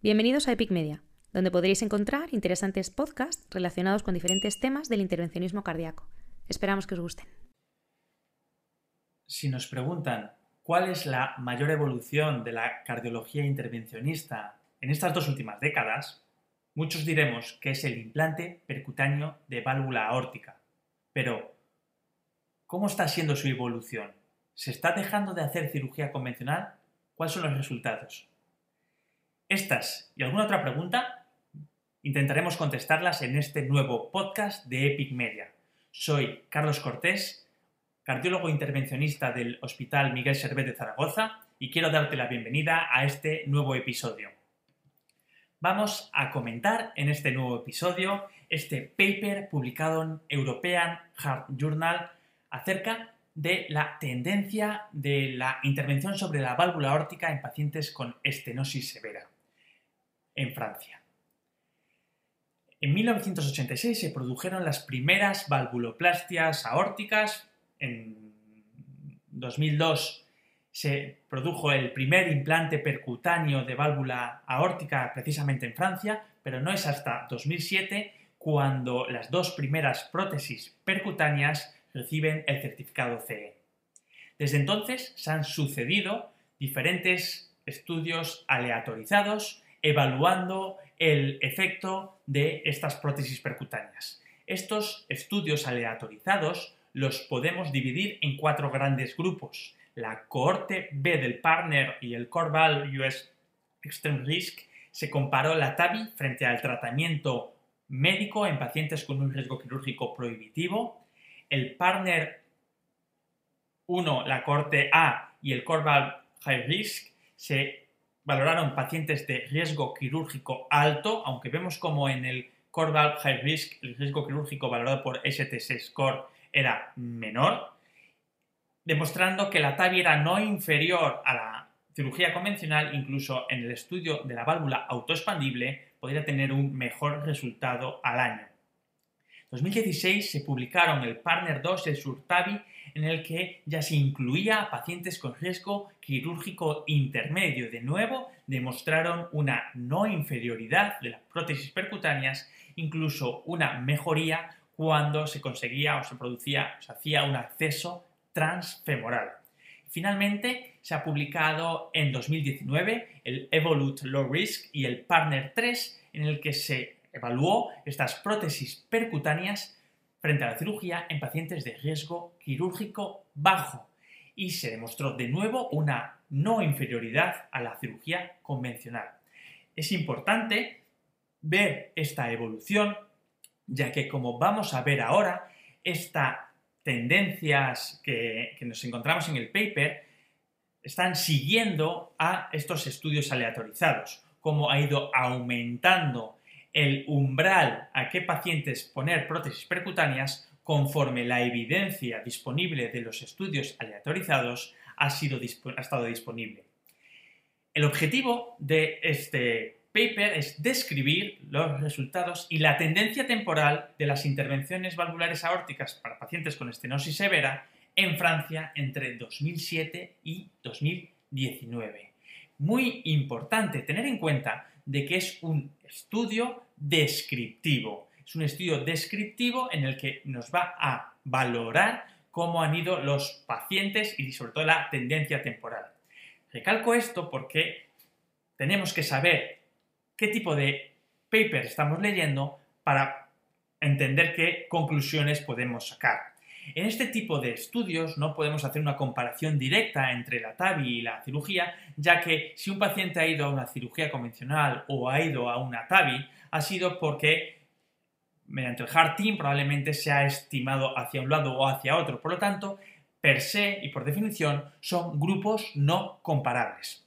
Bienvenidos a Epic Media, donde podréis encontrar interesantes podcasts relacionados con diferentes temas del intervencionismo cardíaco. Esperamos que os gusten. Si nos preguntan cuál es la mayor evolución de la cardiología intervencionista en estas dos últimas décadas, muchos diremos que es el implante percutáneo de válvula aórtica. Pero, ¿cómo está siendo su evolución? ¿Se está dejando de hacer cirugía convencional? ¿Cuáles son los resultados? Estas y alguna otra pregunta intentaremos contestarlas en este nuevo podcast de Epic Media. Soy Carlos Cortés, cardiólogo intervencionista del Hospital Miguel Servet de Zaragoza y quiero darte la bienvenida a este nuevo episodio. Vamos a comentar en este nuevo episodio este paper publicado en European Heart Journal acerca de la tendencia de la intervención sobre la válvula aórtica en pacientes con estenosis severa en Francia. En 1986 se produjeron las primeras valvuloplastias aórticas. En 2002 se produjo el primer implante percutáneo de válvula aórtica precisamente en Francia, pero no es hasta 2007 cuando las dos primeras prótesis percutáneas reciben el certificado CE. Desde entonces se han sucedido diferentes estudios aleatorizados evaluando el efecto de estas prótesis percutáneas. Estos estudios aleatorizados los podemos dividir en cuatro grandes grupos. La cohorte B del partner y el Corval US Extreme Risk se comparó la TAVI frente al tratamiento médico en pacientes con un riesgo quirúrgico prohibitivo. El partner 1, la cohorte A y el Corval High Risk se valoraron pacientes de riesgo quirúrgico alto, aunque vemos como en el Core High Risk el riesgo quirúrgico valorado por STS Score era menor, demostrando que la TAVI era no inferior a la cirugía convencional, incluso en el estudio de la válvula autoexpandible podría tener un mejor resultado al año. En 2016 se publicaron el Partner 2 y el Surtavi en el que ya se incluía a pacientes con riesgo quirúrgico intermedio. De nuevo, demostraron una no inferioridad de las prótesis percutáneas, incluso una mejoría cuando se conseguía o se producía, o se hacía un acceso transfemoral. Finalmente, se ha publicado en 2019 el Evolute Low Risk y el Partner 3, en el que se evaluó estas prótesis percutáneas frente a la cirugía en pacientes de riesgo quirúrgico bajo y se demostró de nuevo una no inferioridad a la cirugía convencional. Es importante ver esta evolución, ya que como vamos a ver ahora, estas tendencias que, nos encontramos en el paper están siguiendo a estos estudios aleatorizados, como ha ido aumentando el umbral a qué pacientes poner prótesis percutáneas conforme la evidencia disponible de los estudios aleatorizados ha, sido, ha estado disponible. El objetivo de este paper es describir los resultados y la tendencia temporal de las intervenciones valvulares aórticas para pacientes con estenosis severa en Francia entre 2007 y 2019. Muy importante tener en cuenta de que es un estudio descriptivo. Es un estudio descriptivo en el que nos va a valorar cómo han ido los pacientes y sobre todo la tendencia temporal. Recalco esto porque tenemos que saber qué tipo de paper estamos leyendo para entender qué conclusiones podemos sacar. En este tipo de estudios no podemos hacer una comparación directa entre la TAVI y la cirugía, ya que si un paciente ha ido a una cirugía convencional o ha ido a una TAVI, ha sido porque mediante el Team probablemente se ha estimado hacia un lado o hacia otro. Por lo tanto, per se y por definición son grupos no comparables.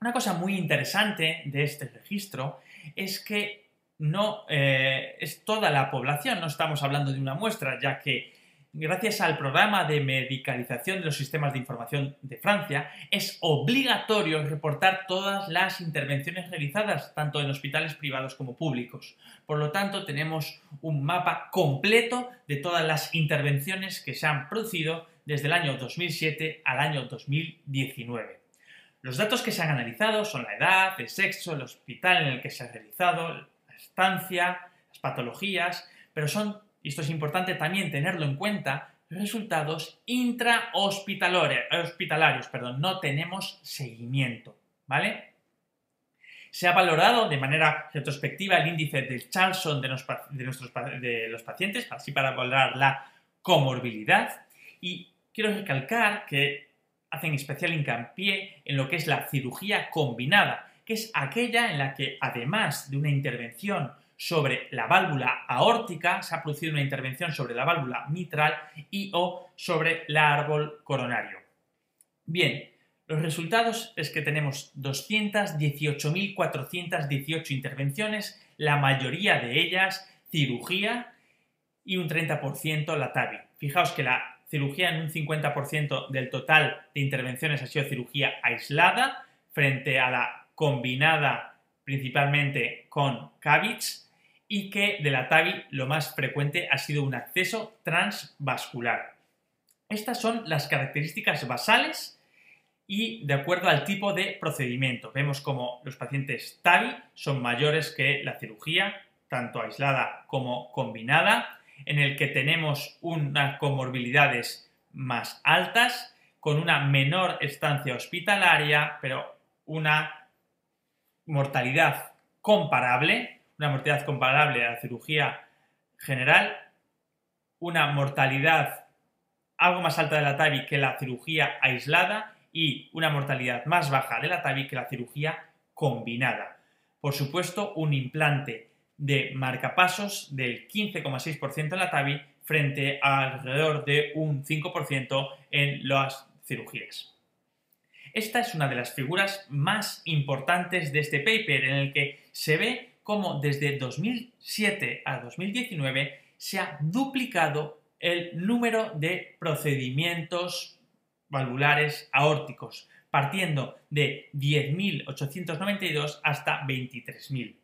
Una cosa muy interesante de este registro es que no eh, es toda la población, no estamos hablando de una muestra, ya que gracias al programa de medicalización de los sistemas de información de Francia, es obligatorio reportar todas las intervenciones realizadas, tanto en hospitales privados como públicos. Por lo tanto, tenemos un mapa completo de todas las intervenciones que se han producido desde el año 2007 al año 2019. Los datos que se han analizado son la edad, el sexo, el hospital en el que se ha realizado, la estancia, las patologías, pero son, y esto es importante también tenerlo en cuenta, resultados intrahospitalarios, perdón, no tenemos seguimiento, ¿vale? Se ha valorado de manera retrospectiva el índice de Charlson de, nuestros, de los pacientes, así para valorar la comorbilidad, y quiero recalcar que hacen especial hincapié en lo que es la cirugía combinada, que es aquella en la que además de una intervención sobre la válvula aórtica, se ha producido una intervención sobre la válvula mitral y o sobre el árbol coronario. Bien, los resultados es que tenemos 218.418 intervenciones, la mayoría de ellas cirugía y un 30% la TAVI. Fijaos que la cirugía en un 50% del total de intervenciones ha sido cirugía aislada frente a la combinada principalmente con CABITS y que de la TAVI lo más frecuente ha sido un acceso transvascular. Estas son las características basales y de acuerdo al tipo de procedimiento. Vemos como los pacientes TAVI son mayores que la cirugía, tanto aislada como combinada, en el que tenemos unas comorbilidades más altas, con una menor estancia hospitalaria, pero una mortalidad comparable una mortalidad comparable a la cirugía general, una mortalidad algo más alta de la TAVI que la cirugía aislada y una mortalidad más baja de la TAVI que la cirugía combinada. Por supuesto, un implante de marcapasos del 15,6% en la TAVI frente a alrededor de un 5% en las cirugías. Esta es una de las figuras más importantes de este paper en el que se ve cómo desde 2007 a 2019 se ha duplicado el número de procedimientos valvulares aórticos, partiendo de 10.892 hasta 23.000.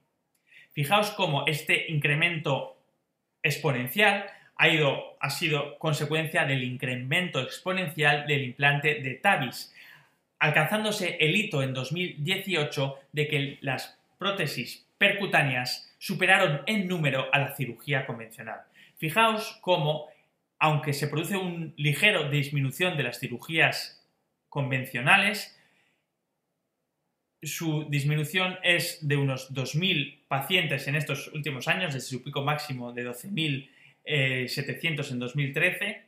Fijaos cómo este incremento exponencial ha, ido, ha sido consecuencia del incremento exponencial del implante de TAVIS, alcanzándose el hito en 2018 de que las prótesis percutáneas superaron en número a la cirugía convencional. Fijaos cómo, aunque se produce una ligero disminución de las cirugías convencionales, su disminución es de unos 2.000 pacientes en estos últimos años, desde su pico máximo de 12.700 eh, en 2013.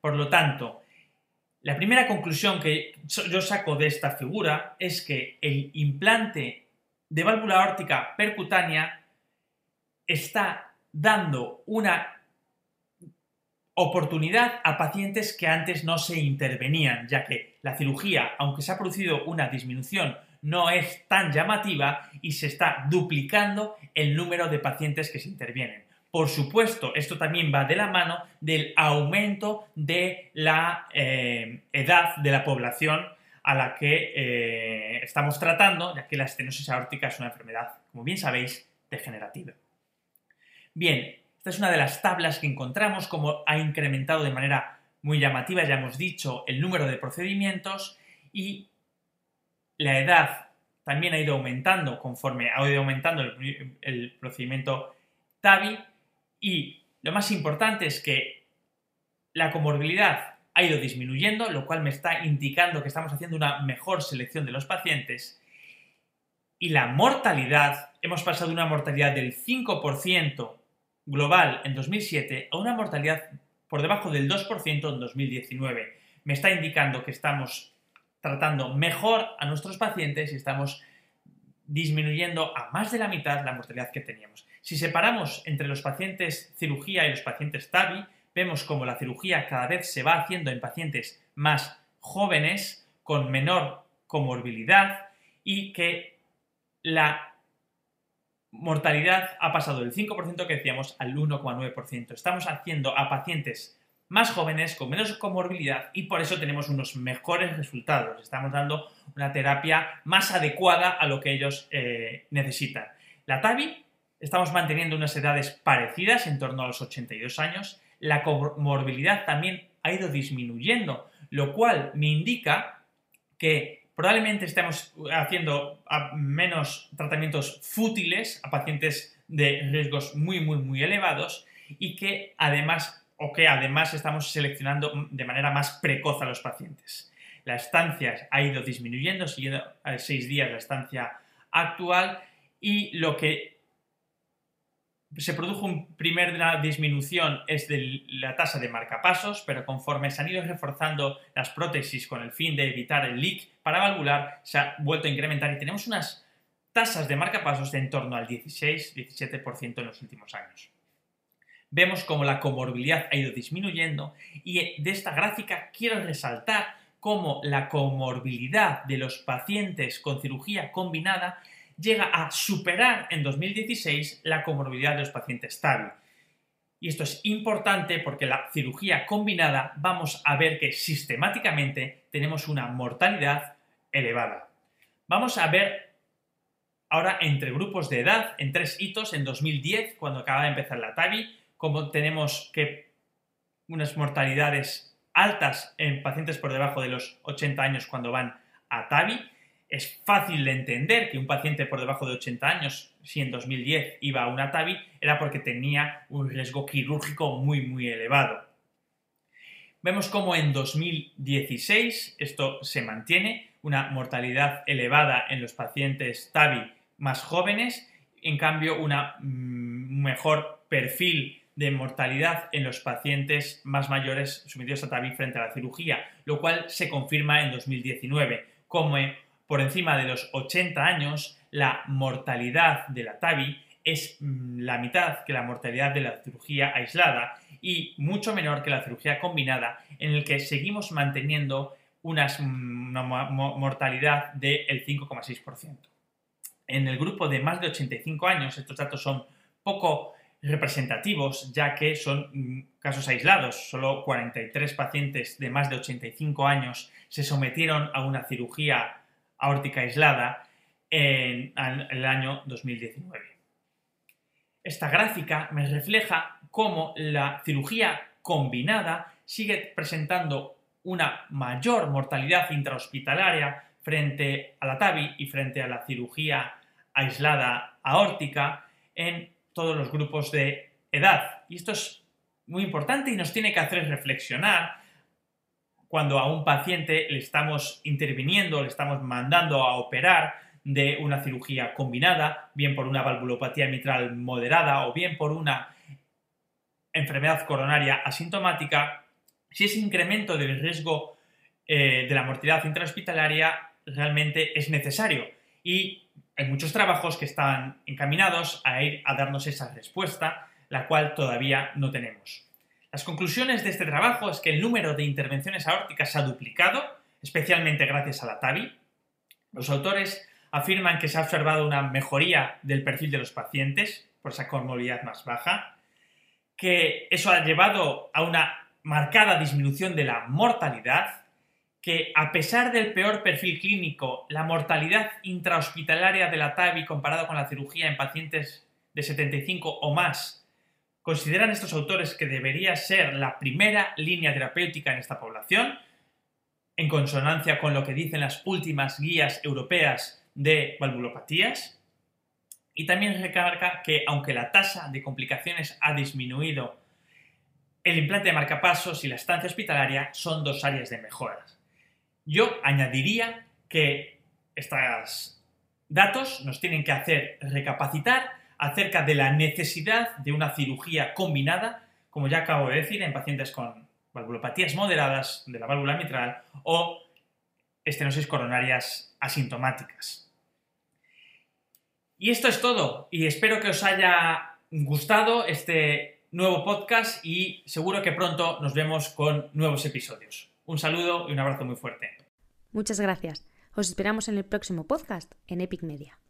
Por lo tanto, la primera conclusión que yo saco de esta figura es que el implante de válvula aórtica percutánea está dando una oportunidad a pacientes que antes no se intervenían, ya que la cirugía, aunque se ha producido una disminución, no es tan llamativa y se está duplicando el número de pacientes que se intervienen. Por supuesto, esto también va de la mano del aumento de la eh, edad de la población a la que eh, estamos tratando, ya que la estenosis aórtica es una enfermedad, como bien sabéis, degenerativa. Bien, esta es una de las tablas que encontramos, como ha incrementado de manera muy llamativa, ya hemos dicho, el número de procedimientos y la edad también ha ido aumentando conforme ha ido aumentando el, el procedimiento TAVI y lo más importante es que la comorbilidad ha ido disminuyendo, lo cual me está indicando que estamos haciendo una mejor selección de los pacientes. Y la mortalidad, hemos pasado de una mortalidad del 5% global en 2007 a una mortalidad por debajo del 2% en 2019. Me está indicando que estamos tratando mejor a nuestros pacientes y estamos disminuyendo a más de la mitad la mortalidad que teníamos. Si separamos entre los pacientes cirugía y los pacientes TAVI, vemos como la cirugía cada vez se va haciendo en pacientes más jóvenes, con menor comorbilidad y que la mortalidad ha pasado del 5% que decíamos al 1,9%. Estamos haciendo a pacientes más jóvenes, con menos comorbilidad y por eso tenemos unos mejores resultados. Estamos dando una terapia más adecuada a lo que ellos eh, necesitan. La TAVI estamos manteniendo unas edades parecidas, en torno a los 82 años, la comorbilidad también ha ido disminuyendo, lo cual me indica que probablemente estemos haciendo menos tratamientos fútiles a pacientes de riesgos muy, muy, muy elevados y que además, o que además estamos seleccionando de manera más precoz a los pacientes. La estancia ha ido disminuyendo, siguiendo a seis días la estancia actual y lo que se produjo una primera disminución es de la tasa de marcapasos, pero conforme se han ido reforzando las prótesis con el fin de evitar el leak paravalvular, se ha vuelto a incrementar y tenemos unas tasas de marcapasos de en torno al 16-17% en los últimos años. Vemos cómo la comorbilidad ha ido disminuyendo y de esta gráfica quiero resaltar cómo la comorbilidad de los pacientes con cirugía combinada llega a superar en 2016 la comorbilidad de los pacientes TAVI. Y esto es importante porque la cirugía combinada vamos a ver que sistemáticamente tenemos una mortalidad elevada. Vamos a ver ahora entre grupos de edad, en tres hitos, en 2010, cuando acaba de empezar la TAVI, cómo tenemos que unas mortalidades altas en pacientes por debajo de los 80 años cuando van a TAVI, es fácil de entender que un paciente por debajo de 80 años, si en 2010 iba a una TAVI, era porque tenía un riesgo quirúrgico muy, muy elevado. Vemos cómo en 2016 esto se mantiene, una mortalidad elevada en los pacientes TAVI más jóvenes, en cambio un mm, mejor perfil de mortalidad en los pacientes más mayores sometidos a TAVI frente a la cirugía, lo cual se confirma en 2019, como por encima de los 80 años, la mortalidad de la TAVI es mm, la mitad que la mortalidad de la cirugía aislada y mucho menor que la cirugía combinada, en el que seguimos manteniendo una mortalidad del 5,6%. En el grupo de más de 85 años, estos datos son poco representativos, ya que son mm, casos aislados. Solo 43 pacientes de más de 85 años se sometieron a una cirugía aórtica aislada en, el año 2019. Esta gráfica me refleja cómo la cirugía combinada sigue presentando una mayor mortalidad intrahospitalaria frente a la TAVI y frente a la cirugía aislada aórtica en todos los grupos de edad. Y esto es muy importante y nos tiene que hacer reflexionar cuando a un paciente le estamos interviniendo, le estamos mandando a operar de una cirugía combinada, bien por una valvulopatía mitral moderada o bien por una enfermedad coronaria asintomática, si ese incremento del riesgo eh, de la mortalidad intrahospitalaria realmente es necesario. Y hay muchos trabajos que están encaminados a ir a darnos esa respuesta, la cual todavía no tenemos. Las conclusiones de este trabajo es que el número de intervenciones aórticas se ha duplicado, especialmente gracias a la TAVI. Los autores afirman que se ha observado una mejoría del perfil de los pacientes por esa comorbilidad más baja, que eso ha llevado a una marcada disminución de la mortalidad, que a pesar del peor perfil clínico, la mortalidad intrahospitalaria de la TAVI comparado con la cirugía en pacientes de 75 o más consideran estos autores que debería ser la primera línea terapéutica en esta población, en consonancia con lo que dicen las últimas guías europeas de valvulopatías. Y también recarga que aunque la tasa de complicaciones ha disminuido, el implante de marcapasos y la estancia hospitalaria son dos áreas de mejoras. Yo añadiría que estos datos nos tienen que hacer recapacitar acerca de la necesidad de una cirugía combinada, como ya acabo de decir, en pacientes con valvulopatías moderadas de la válvula mitral o estenosis coronarias asintomáticas. Y esto es todo, y espero que os haya gustado este nuevo podcast y seguro que pronto nos vemos con nuevos episodios. Un saludo y un abrazo muy fuerte. Muchas gracias. Os esperamos en el próximo podcast en Epic Media.